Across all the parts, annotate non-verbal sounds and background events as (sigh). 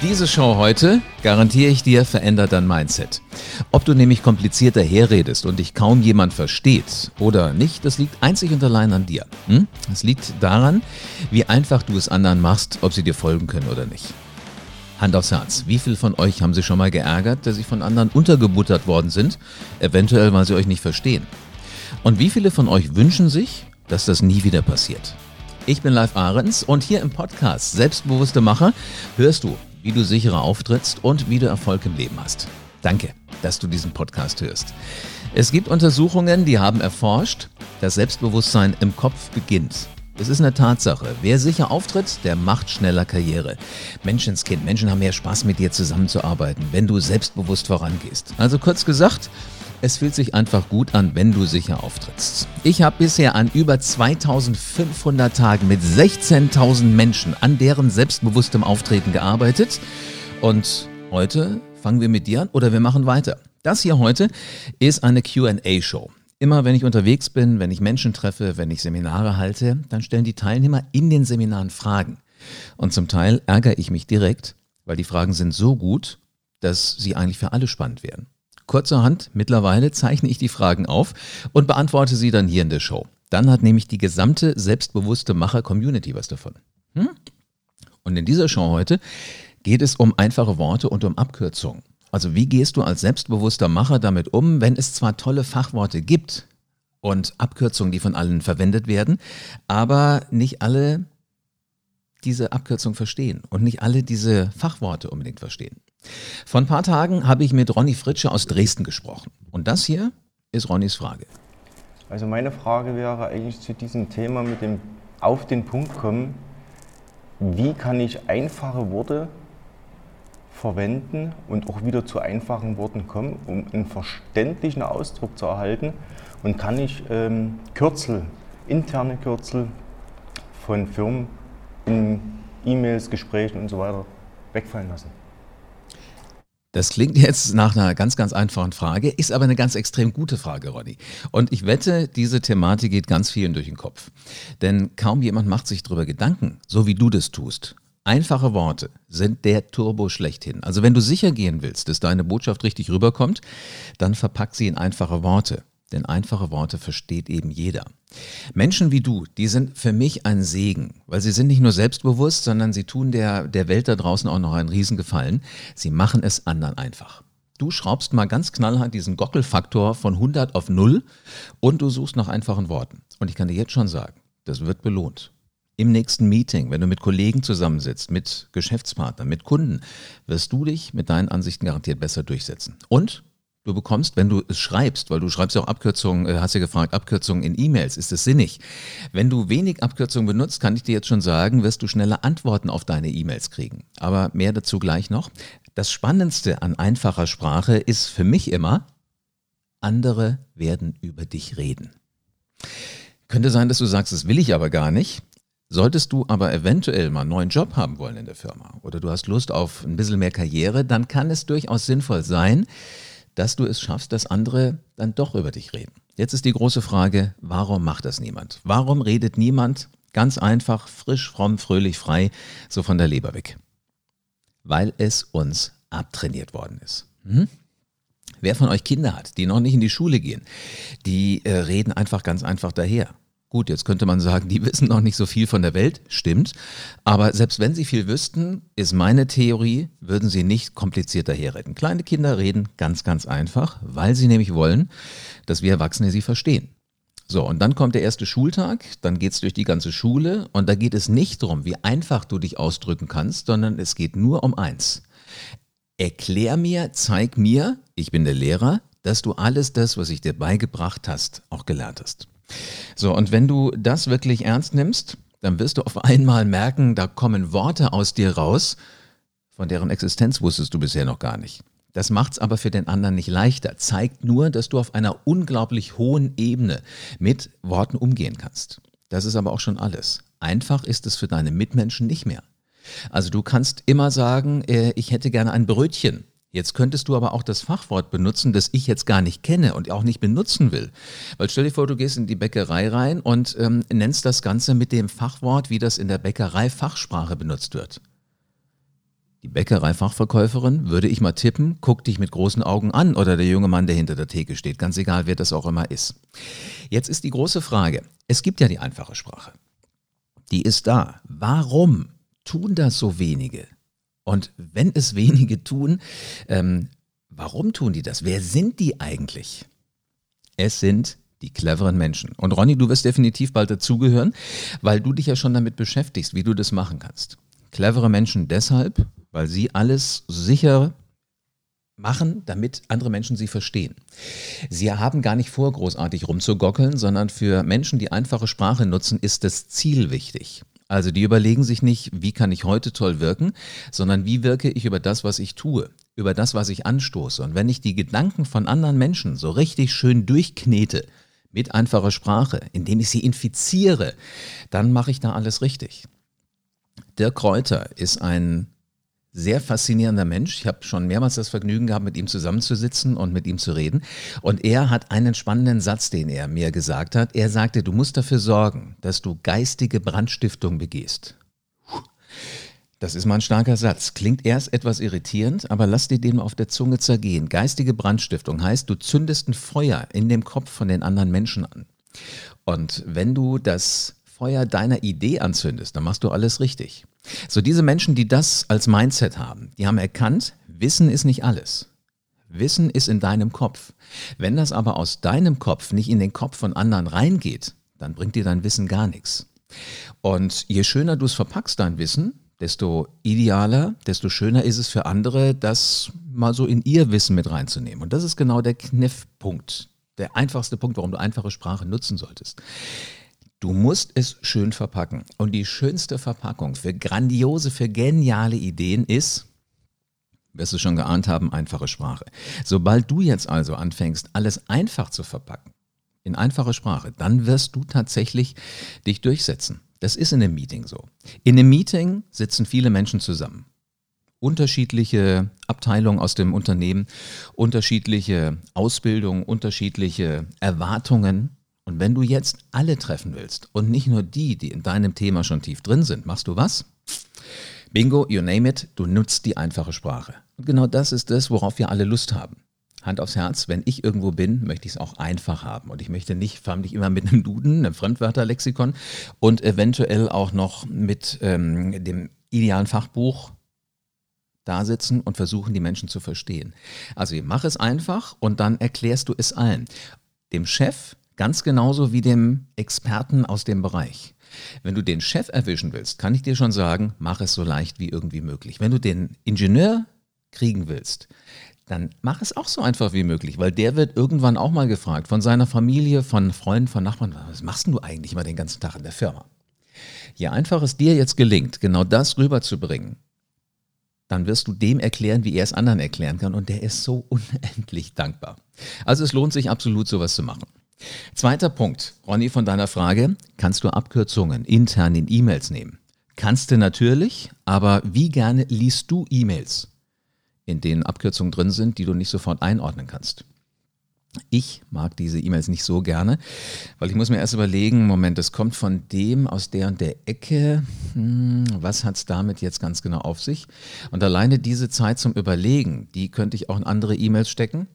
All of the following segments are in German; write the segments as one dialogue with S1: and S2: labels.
S1: Diese Show heute, garantiere ich dir, verändert dein Mindset. Ob du nämlich kompliziert daherredest und dich kaum jemand versteht oder nicht, das liegt einzig und allein an dir. Hm? Es liegt daran, wie einfach du es anderen machst, ob sie dir folgen können oder nicht. Hand aufs Herz. Wie viele von euch haben sich schon mal geärgert, dass sie von anderen untergebuttert worden sind? Eventuell, weil sie euch nicht verstehen. Und wie viele von euch wünschen sich, dass das nie wieder passiert? Ich bin Live Ahrens und hier im Podcast Selbstbewusste Macher hörst du, wie du sicherer auftrittst und wie du Erfolg im Leben hast. Danke, dass du diesen Podcast hörst. Es gibt Untersuchungen, die haben erforscht, dass Selbstbewusstsein im Kopf beginnt. Es ist eine Tatsache. Wer sicher auftritt, der macht schneller Karriere. Menschenskind, Menschen haben mehr Spaß mit dir zusammenzuarbeiten, wenn du selbstbewusst vorangehst. Also kurz gesagt, es fühlt sich einfach gut an, wenn du sicher auftrittst. Ich habe bisher an über 2500 Tagen mit 16.000 Menschen an deren selbstbewusstem Auftreten gearbeitet. Und heute fangen wir mit dir an oder wir machen weiter. Das hier heute ist eine QA-Show. Immer wenn ich unterwegs bin, wenn ich Menschen treffe, wenn ich Seminare halte, dann stellen die Teilnehmer in den Seminaren Fragen. Und zum Teil ärgere ich mich direkt, weil die Fragen sind so gut, dass sie eigentlich für alle spannend wären. Kurzerhand, mittlerweile zeichne ich die Fragen auf und beantworte sie dann hier in der Show. Dann hat nämlich die gesamte selbstbewusste Macher-Community was davon. Hm? Und in dieser Show heute geht es um einfache Worte und um Abkürzungen. Also wie gehst du als selbstbewusster Macher damit um, wenn es zwar tolle Fachworte gibt und Abkürzungen, die von allen verwendet werden, aber nicht alle diese Abkürzung verstehen und nicht alle diese Fachworte unbedingt verstehen. Vor ein paar Tagen habe ich mit Ronny Fritsche aus Dresden gesprochen. Und das hier ist Ronnys Frage.
S2: Also meine Frage wäre eigentlich zu diesem Thema mit dem auf den Punkt kommen. Wie kann ich einfache Worte verwenden und auch wieder zu einfachen Worten kommen, um einen verständlichen Ausdruck zu erhalten? Und kann ich ähm, Kürzel, interne Kürzel von Firmen in E-Mails, Gesprächen und so weiter wegfallen lassen?
S1: Das klingt (laughs) jetzt nach einer ganz, ganz einfachen Frage, ist aber eine ganz extrem gute Frage, Ronny. Und ich wette, diese Thematik geht ganz vielen durch den Kopf. Denn kaum jemand macht sich darüber Gedanken, so wie du das tust. Einfache Worte sind der Turbo schlechthin. Also wenn du sicher gehen willst, dass deine Botschaft richtig rüberkommt, dann verpack sie in einfache Worte. Denn einfache Worte versteht eben jeder. Menschen wie du, die sind für mich ein Segen, weil sie sind nicht nur selbstbewusst, sondern sie tun der, der Welt da draußen auch noch einen Riesengefallen. Sie machen es anderen einfach. Du schraubst mal ganz knallhart diesen Gockelfaktor von 100 auf 0 und du suchst nach einfachen Worten. Und ich kann dir jetzt schon sagen, das wird belohnt im nächsten Meeting, wenn du mit Kollegen zusammensitzt, mit Geschäftspartnern, mit Kunden, wirst du dich mit deinen Ansichten garantiert besser durchsetzen. Und du bekommst, wenn du es schreibst, weil du schreibst ja auch Abkürzungen, äh, hast ja gefragt, Abkürzungen in E-Mails, ist es sinnig. Wenn du wenig Abkürzungen benutzt, kann ich dir jetzt schon sagen, wirst du schneller Antworten auf deine E-Mails kriegen. Aber mehr dazu gleich noch. Das Spannendste an einfacher Sprache ist für mich immer, andere werden über dich reden. Könnte sein, dass du sagst, das will ich aber gar nicht. Solltest du aber eventuell mal einen neuen Job haben wollen in der Firma oder du hast Lust auf ein bisschen mehr Karriere, dann kann es durchaus sinnvoll sein, dass du es schaffst, dass andere dann doch über dich reden. Jetzt ist die große Frage, warum macht das niemand? Warum redet niemand ganz einfach, frisch, fromm, fröhlich, frei, so von der Leber weg? Weil es uns abtrainiert worden ist. Hm? Wer von euch Kinder hat, die noch nicht in die Schule gehen, die äh, reden einfach ganz einfach daher. Gut, jetzt könnte man sagen, die wissen noch nicht so viel von der Welt, stimmt. Aber selbst wenn sie viel wüssten, ist meine Theorie, würden sie nicht komplizierter herreden. Kleine Kinder reden ganz, ganz einfach, weil sie nämlich wollen, dass wir Erwachsene sie verstehen. So, und dann kommt der erste Schultag, dann geht es durch die ganze Schule und da geht es nicht darum, wie einfach du dich ausdrücken kannst, sondern es geht nur um eins. Erklär mir, zeig mir, ich bin der Lehrer, dass du alles das, was ich dir beigebracht hast, auch gelernt hast. So, und wenn du das wirklich ernst nimmst, dann wirst du auf einmal merken, da kommen Worte aus dir raus, von deren Existenz wusstest du bisher noch gar nicht. Das macht es aber für den anderen nicht leichter, zeigt nur, dass du auf einer unglaublich hohen Ebene mit Worten umgehen kannst. Das ist aber auch schon alles. Einfach ist es für deine Mitmenschen nicht mehr. Also du kannst immer sagen, äh, ich hätte gerne ein Brötchen. Jetzt könntest du aber auch das Fachwort benutzen, das ich jetzt gar nicht kenne und auch nicht benutzen will. Weil stell dir vor, du gehst in die Bäckerei rein und ähm, nennst das Ganze mit dem Fachwort, wie das in der Bäckerei Fachsprache benutzt wird. Die Bäckereifachverkäuferin, würde ich mal tippen, guckt dich mit großen Augen an oder der junge Mann, der hinter der Theke steht, ganz egal, wer das auch immer ist. Jetzt ist die große Frage, es gibt ja die einfache Sprache. Die ist da. Warum tun das so wenige? Und wenn es wenige tun, ähm, warum tun die das? Wer sind die eigentlich? Es sind die cleveren Menschen. Und Ronny, du wirst definitiv bald dazugehören, weil du dich ja schon damit beschäftigst, wie du das machen kannst. Clevere Menschen deshalb, weil sie alles sicher machen, damit andere Menschen sie verstehen. Sie haben gar nicht vor, großartig rumzugockeln, sondern für Menschen, die einfache Sprache nutzen, ist das Ziel wichtig. Also die überlegen sich nicht, wie kann ich heute toll wirken, sondern wie wirke ich über das, was ich tue, über das, was ich anstoße. Und wenn ich die Gedanken von anderen Menschen so richtig schön durchknete mit einfacher Sprache, indem ich sie infiziere, dann mache ich da alles richtig. Dirk Kräuter ist ein sehr faszinierender Mensch. Ich habe schon mehrmals das Vergnügen gehabt, mit ihm zusammenzusitzen und mit ihm zu reden. Und er hat einen spannenden Satz, den er mir gesagt hat. Er sagte, du musst dafür sorgen, dass du geistige Brandstiftung begehst. Das ist mal ein starker Satz. Klingt erst etwas irritierend, aber lass dir den auf der Zunge zergehen. Geistige Brandstiftung heißt, du zündest ein Feuer in dem Kopf von den anderen Menschen an. Und wenn du das Feuer deiner Idee anzündest, dann machst du alles richtig. So diese Menschen, die das als Mindset haben, die haben erkannt, Wissen ist nicht alles. Wissen ist in deinem Kopf. Wenn das aber aus deinem Kopf nicht in den Kopf von anderen reingeht, dann bringt dir dein Wissen gar nichts. Und je schöner du es verpackst, dein Wissen, desto idealer, desto schöner ist es für andere, das mal so in ihr Wissen mit reinzunehmen. Und das ist genau der Kniffpunkt, der einfachste Punkt, warum du einfache Sprache nutzen solltest. Du musst es schön verpacken. Und die schönste Verpackung für grandiose, für geniale Ideen ist, wirst du schon geahnt haben, einfache Sprache. Sobald du jetzt also anfängst, alles einfach zu verpacken, in einfache Sprache, dann wirst du tatsächlich dich durchsetzen. Das ist in einem Meeting so. In einem Meeting sitzen viele Menschen zusammen. Unterschiedliche Abteilungen aus dem Unternehmen, unterschiedliche Ausbildungen, unterschiedliche Erwartungen. Und wenn du jetzt alle treffen willst und nicht nur die, die in deinem Thema schon tief drin sind, machst du was? Bingo, you name it, du nutzt die einfache Sprache. Und genau das ist das, worauf wir alle Lust haben. Hand aufs Herz, wenn ich irgendwo bin, möchte ich es auch einfach haben. Und ich möchte nicht förmlich immer mit einem Duden, einem Fremdwörterlexikon und eventuell auch noch mit ähm, dem idealen Fachbuch da sitzen und versuchen, die Menschen zu verstehen. Also mach es einfach und dann erklärst du es allen. Dem Chef, Ganz genauso wie dem Experten aus dem Bereich. Wenn du den Chef erwischen willst, kann ich dir schon sagen, mach es so leicht wie irgendwie möglich. Wenn du den Ingenieur kriegen willst, dann mach es auch so einfach wie möglich, weil der wird irgendwann auch mal gefragt von seiner Familie, von Freunden, von Nachbarn, was machst du eigentlich mal den ganzen Tag in der Firma? Je einfach es dir jetzt gelingt, genau das rüberzubringen, dann wirst du dem erklären, wie er es anderen erklären kann und der ist so (laughs) unendlich dankbar. Also es lohnt sich absolut, sowas zu machen. Zweiter Punkt, Ronny, von deiner Frage, kannst du Abkürzungen intern in E-Mails nehmen? Kannst du natürlich, aber wie gerne liest du E-Mails, in denen Abkürzungen drin sind, die du nicht sofort einordnen kannst? Ich mag diese E-Mails nicht so gerne, weil ich muss mir erst überlegen, Moment, das kommt von dem aus der und der Ecke. Hm, was hat es damit jetzt ganz genau auf sich? Und alleine diese Zeit zum Überlegen, die könnte ich auch in andere E-Mails stecken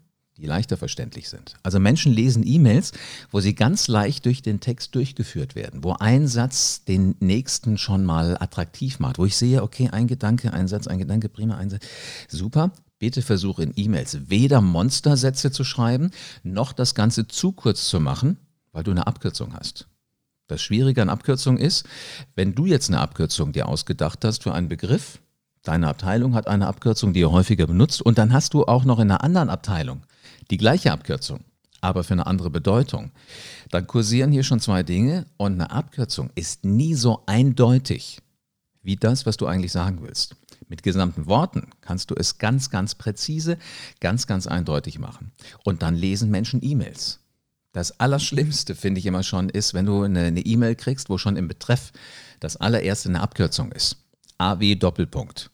S1: die leichter verständlich sind. Also Menschen lesen E-Mails, wo sie ganz leicht durch den Text durchgeführt werden, wo ein Satz den nächsten schon mal attraktiv macht, wo ich sehe, okay, ein Gedanke, ein Satz, ein Gedanke, prima, ein Satz. Super. Bitte versuche in E-Mails weder Monstersätze zu schreiben, noch das Ganze zu kurz zu machen, weil du eine Abkürzung hast. Das Schwierige an Abkürzungen ist, wenn du jetzt eine Abkürzung dir ausgedacht hast für einen Begriff, deine Abteilung hat eine Abkürzung, die ihr häufiger benutzt, und dann hast du auch noch in einer anderen Abteilung die gleiche Abkürzung, aber für eine andere Bedeutung, dann kursieren hier schon zwei Dinge und eine Abkürzung ist nie so eindeutig wie das, was du eigentlich sagen willst. Mit gesamten Worten kannst du es ganz, ganz präzise, ganz, ganz eindeutig machen. Und dann lesen Menschen E-Mails. Das Allerschlimmste, finde ich immer schon, ist, wenn du eine E-Mail kriegst, wo schon im Betreff das allererste eine Abkürzung ist. AW Doppelpunkt.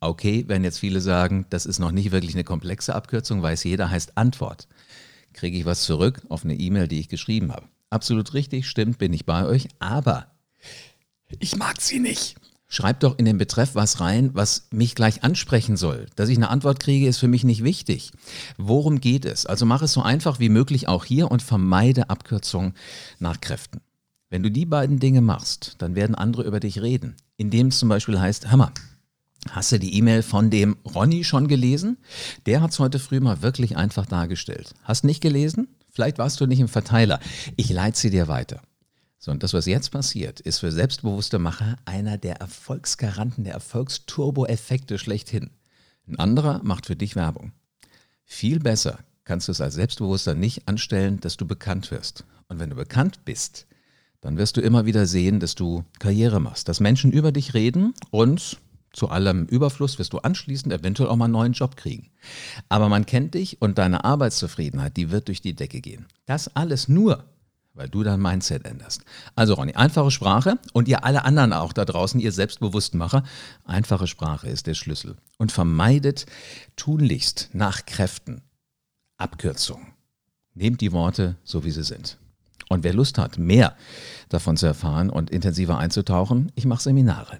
S1: Okay, wenn jetzt viele sagen, das ist noch nicht wirklich eine komplexe Abkürzung, weiß jeder, heißt Antwort. Kriege ich was zurück auf eine E-Mail, die ich geschrieben habe. Absolut richtig, stimmt, bin ich bei euch, aber ich mag sie nicht. Schreib doch in den Betreff was rein, was mich gleich ansprechen soll. Dass ich eine Antwort kriege, ist für mich nicht wichtig. Worum geht es? Also mach es so einfach wie möglich auch hier und vermeide Abkürzungen nach Kräften. Wenn du die beiden Dinge machst, dann werden andere über dich reden. Indem es zum Beispiel heißt, Hammer, Hast du die E-Mail von dem Ronny schon gelesen? Der hat es heute früh mal wirklich einfach dargestellt. Hast nicht gelesen? Vielleicht warst du nicht im Verteiler. Ich leite sie dir weiter. So, und das, was jetzt passiert, ist für selbstbewusste Macher einer der Erfolgsgaranten, der Erfolgsturbo-Effekte schlechthin. Ein anderer macht für dich Werbung. Viel besser kannst du es als Selbstbewusster nicht anstellen, dass du bekannt wirst. Und wenn du bekannt bist, dann wirst du immer wieder sehen, dass du Karriere machst, dass Menschen über dich reden und zu allem Überfluss wirst du anschließend eventuell auch mal einen neuen Job kriegen. Aber man kennt dich und deine Arbeitszufriedenheit, die wird durch die Decke gehen. Das alles nur, weil du dein Mindset änderst. Also Ronny, einfache Sprache und ihr alle anderen auch da draußen, ihr Selbstbewusstmacher, einfache Sprache ist der Schlüssel. Und vermeidet tunlichst nach Kräften Abkürzungen. Nehmt die Worte so, wie sie sind. Und wer Lust hat, mehr davon zu erfahren und intensiver einzutauchen, ich mache Seminare.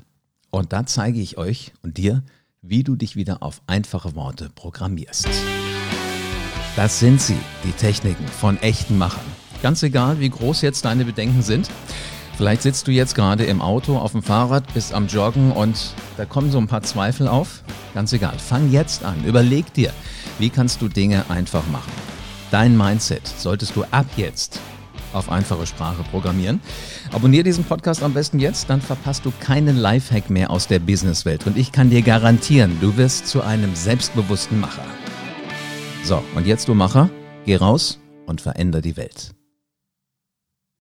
S1: Und da zeige ich euch und dir, wie du dich wieder auf einfache Worte programmierst. Das sind sie, die Techniken von echten Machern. Ganz egal, wie groß jetzt deine Bedenken sind. Vielleicht sitzt du jetzt gerade im Auto, auf dem Fahrrad, bist am Joggen und da kommen so ein paar Zweifel auf. Ganz egal, fang jetzt an. Überleg dir, wie kannst du Dinge einfach machen. Dein Mindset solltest du ab jetzt auf einfache Sprache programmieren. Abonnier diesen Podcast am besten jetzt, dann verpasst du keinen Lifehack mehr aus der Businesswelt. Und ich kann dir garantieren, du wirst zu einem selbstbewussten Macher. So, und jetzt du Macher, geh raus und veränder die Welt.